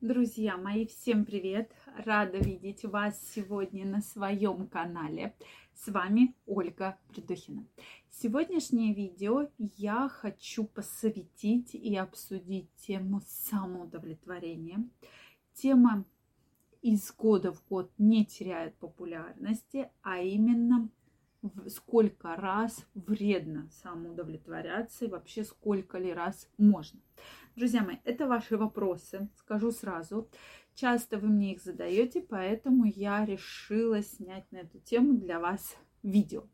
Друзья мои, всем привет! Рада видеть вас сегодня на своем канале. С вами Ольга Придухина. Сегодняшнее видео я хочу посвятить и обсудить тему самоудовлетворения. Тема из года в год не теряет популярности, а именно сколько раз вредно самоудовлетворяться и вообще сколько ли раз можно. Друзья мои, это ваши вопросы, скажу сразу. Часто вы мне их задаете, поэтому я решила снять на эту тему для вас видео.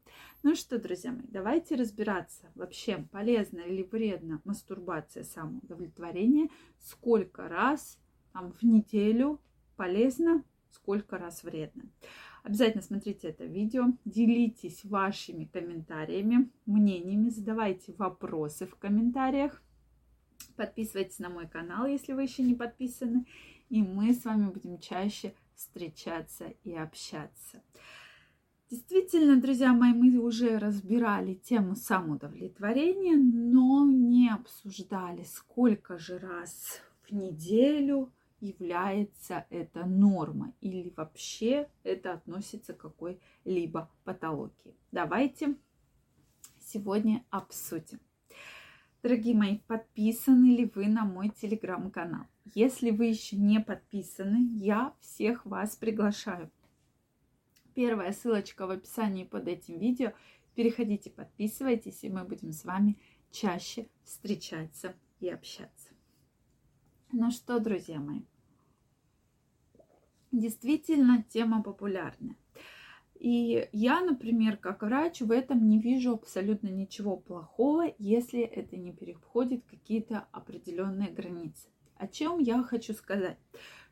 Ну что, друзья мои, давайте разбираться, вообще полезно или вредно мастурбация самоудовлетворение, сколько раз там, в неделю полезно, сколько раз вредно. Обязательно смотрите это видео, делитесь вашими комментариями, мнениями, задавайте вопросы в комментариях. Подписывайтесь на мой канал, если вы еще не подписаны. И мы с вами будем чаще встречаться и общаться. Действительно, друзья мои, мы уже разбирали тему самоудовлетворения, но не обсуждали, сколько же раз в неделю – является это норма или вообще это относится к какой-либо патологии. Давайте сегодня обсудим. Дорогие мои, подписаны ли вы на мой телеграм-канал? Если вы еще не подписаны, я всех вас приглашаю. Первая ссылочка в описании под этим видео. Переходите, подписывайтесь, и мы будем с вами чаще встречаться и общаться. Ну что, друзья мои, действительно тема популярная. И я, например, как врач, в этом не вижу абсолютно ничего плохого, если это не переходит какие-то определенные границы. О чем я хочу сказать?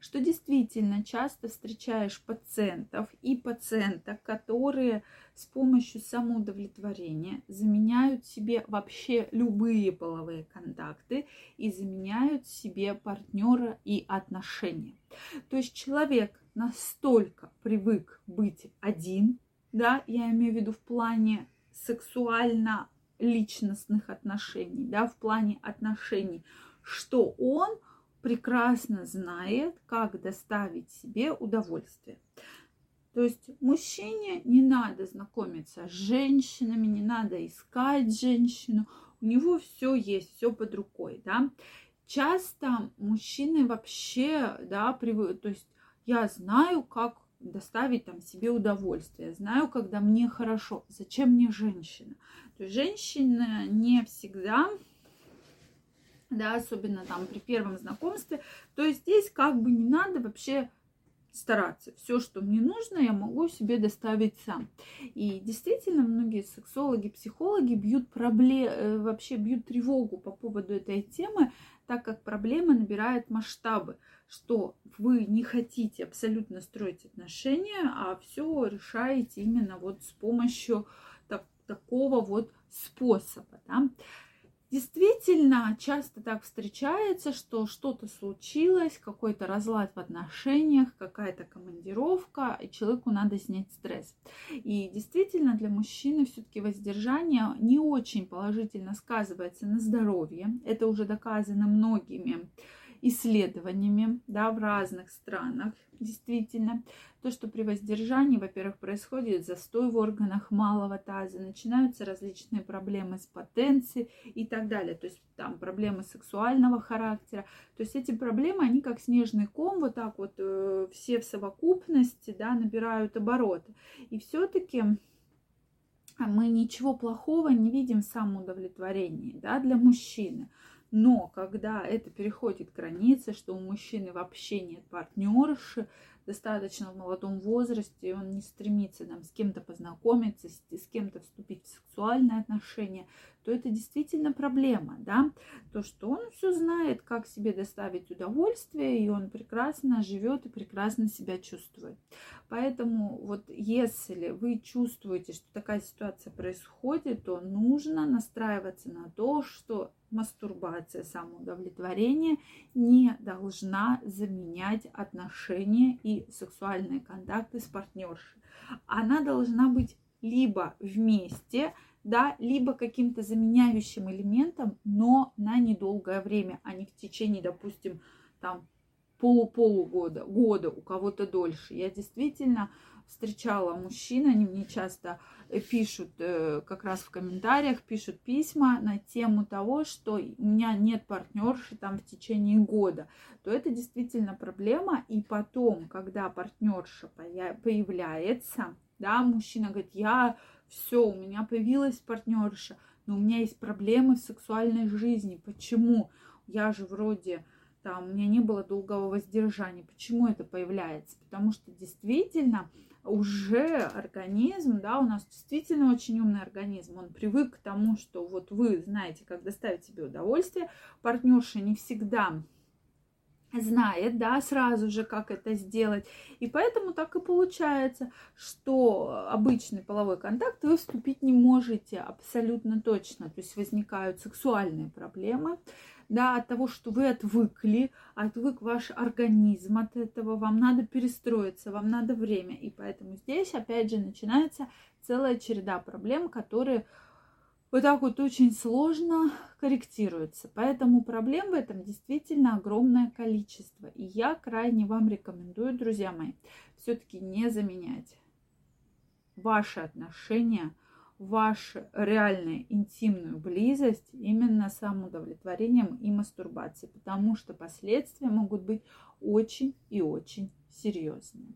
Что действительно часто встречаешь пациентов и пациенток, которые с помощью самоудовлетворения заменяют себе вообще любые половые контакты и заменяют себе партнера и отношения. То есть человек настолько привык быть один, да, я имею в виду в плане сексуально личностных отношений, да, в плане отношений, что он прекрасно знает, как доставить себе удовольствие. То есть мужчине не надо знакомиться с женщинами, не надо искать женщину, у него все есть, все под рукой, да. Часто мужчины вообще, да, привык, то есть я знаю, как доставить там себе удовольствие, знаю, когда мне хорошо, зачем мне женщина. То есть женщина не всегда да, особенно там при первом знакомстве. То есть здесь как бы не надо вообще стараться. Все, что мне нужно, я могу себе доставить сам. И действительно, многие сексологи, психологи бьют проблем, э, вообще бьют тревогу по поводу этой темы, так как проблема набирает масштабы, что вы не хотите абсолютно строить отношения, а все решаете именно вот с помощью так, такого вот способа. Да? Действительно, часто так встречается, что что-то случилось, какой-то разлад в отношениях, какая-то командировка, и человеку надо снять стресс. И действительно, для мужчины все-таки воздержание не очень положительно сказывается на здоровье. Это уже доказано многими исследованиями да, в разных странах, действительно. То, что при воздержании, во-первых, происходит застой в органах малого таза, начинаются различные проблемы с потенцией и так далее. То есть там проблемы сексуального характера. То есть эти проблемы, они как снежный ком, вот так вот э, все в совокупности да, набирают обороты. И все-таки мы ничего плохого не видим в самоудовлетворении да, для мужчины. Но когда это переходит границы, что у мужчины вообще нет партнерши, достаточно в молодом возрасте, он не стремится там, с кем-то познакомиться, с, с кем-то вступить в сексуальные отношения, то это действительно проблема, да, то, что он все знает, как себе доставить удовольствие, и он прекрасно живет и прекрасно себя чувствует. Поэтому вот если вы чувствуете, что такая ситуация происходит, то нужно настраиваться на то, что мастурбация, самоудовлетворение не должна заменять отношения и сексуальные контакты с партнершей. Она должна быть либо вместе, да, либо каким-то заменяющим элементом, но на недолгое время, а не в течение, допустим, там полу-полугода, года, у кого-то дольше. Я действительно встречала мужчин, они мне часто э, пишут э, как раз в комментариях, пишут письма на тему того, что у меня нет партнерши там в течение года, то это действительно проблема. И потом, когда партнерша появляется, да, мужчина говорит, я все, у меня появилась партнерша, но у меня есть проблемы в сексуальной жизни. Почему? Я же вроде там, у меня не было долгого воздержания. Почему это появляется? Потому что действительно уже организм, да, у нас действительно очень умный организм, он привык к тому, что вот вы знаете, как доставить себе удовольствие, партнерша не всегда знает, да, сразу же, как это сделать. И поэтому так и получается, что обычный половой контакт вы вступить не можете абсолютно точно. То есть возникают сексуальные проблемы, да, от того, что вы отвыкли, отвык ваш организм от этого, вам надо перестроиться, вам надо время. И поэтому здесь, опять же, начинается целая череда проблем, которые вот так вот очень сложно корректируются. Поэтому проблем в этом действительно огромное количество. И я крайне вам рекомендую, друзья мои, все-таки не заменять ваши отношения вашу реальную интимную близость именно самоудовлетворением и мастурбацией, потому что последствия могут быть очень и очень серьезные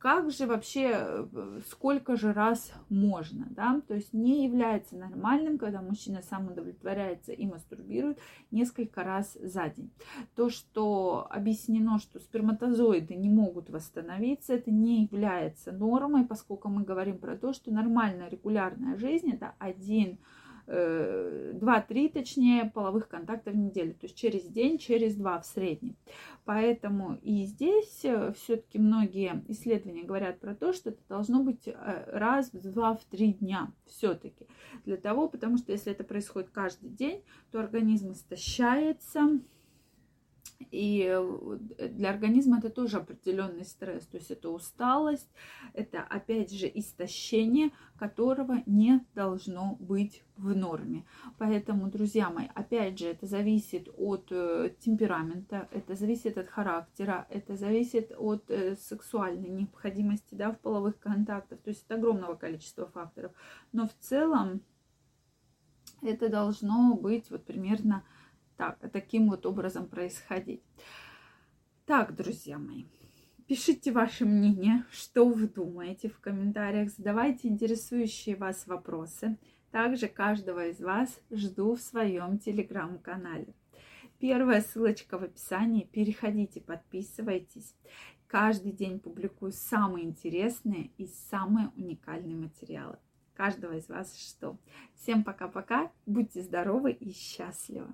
как же вообще, э, сколько же раз можно, да, то есть не является нормальным, когда мужчина сам удовлетворяется и мастурбирует несколько раз за день. То, что объяснено, что сперматозоиды не могут восстановиться, это не является нормой, поскольку мы говорим про то, что нормальная регулярная жизнь это один 2-3, э, точнее, половых контактов в неделю. То есть через день, через два в среднем. Поэтому и здесь э, все-таки многие исследования говорят про то, что это должно быть э, раз в два, в три дня все-таки. Для того, потому что если это происходит каждый день, то организм истощается, и э, для организма это тоже определенный стресс, то есть это усталость, это опять же истощение, которого не должно быть в норме. Поэтому, друзья мои, опять же, это зависит от э, темперамента, это зависит от характера, это зависит от э, сексуальной необходимости да, в половых контактах, то есть от огромного количества факторов. Но в целом это должно быть вот примерно так, таким вот образом происходить. Так, друзья мои, пишите ваше мнение, что вы думаете в комментариях, задавайте интересующие вас вопросы. Также каждого из вас жду в своем телеграм-канале. Первая ссылочка в описании. Переходите, подписывайтесь. Каждый день публикую самые интересные и самые уникальные материалы. Каждого из вас что. Всем пока-пока. Будьте здоровы и счастливы.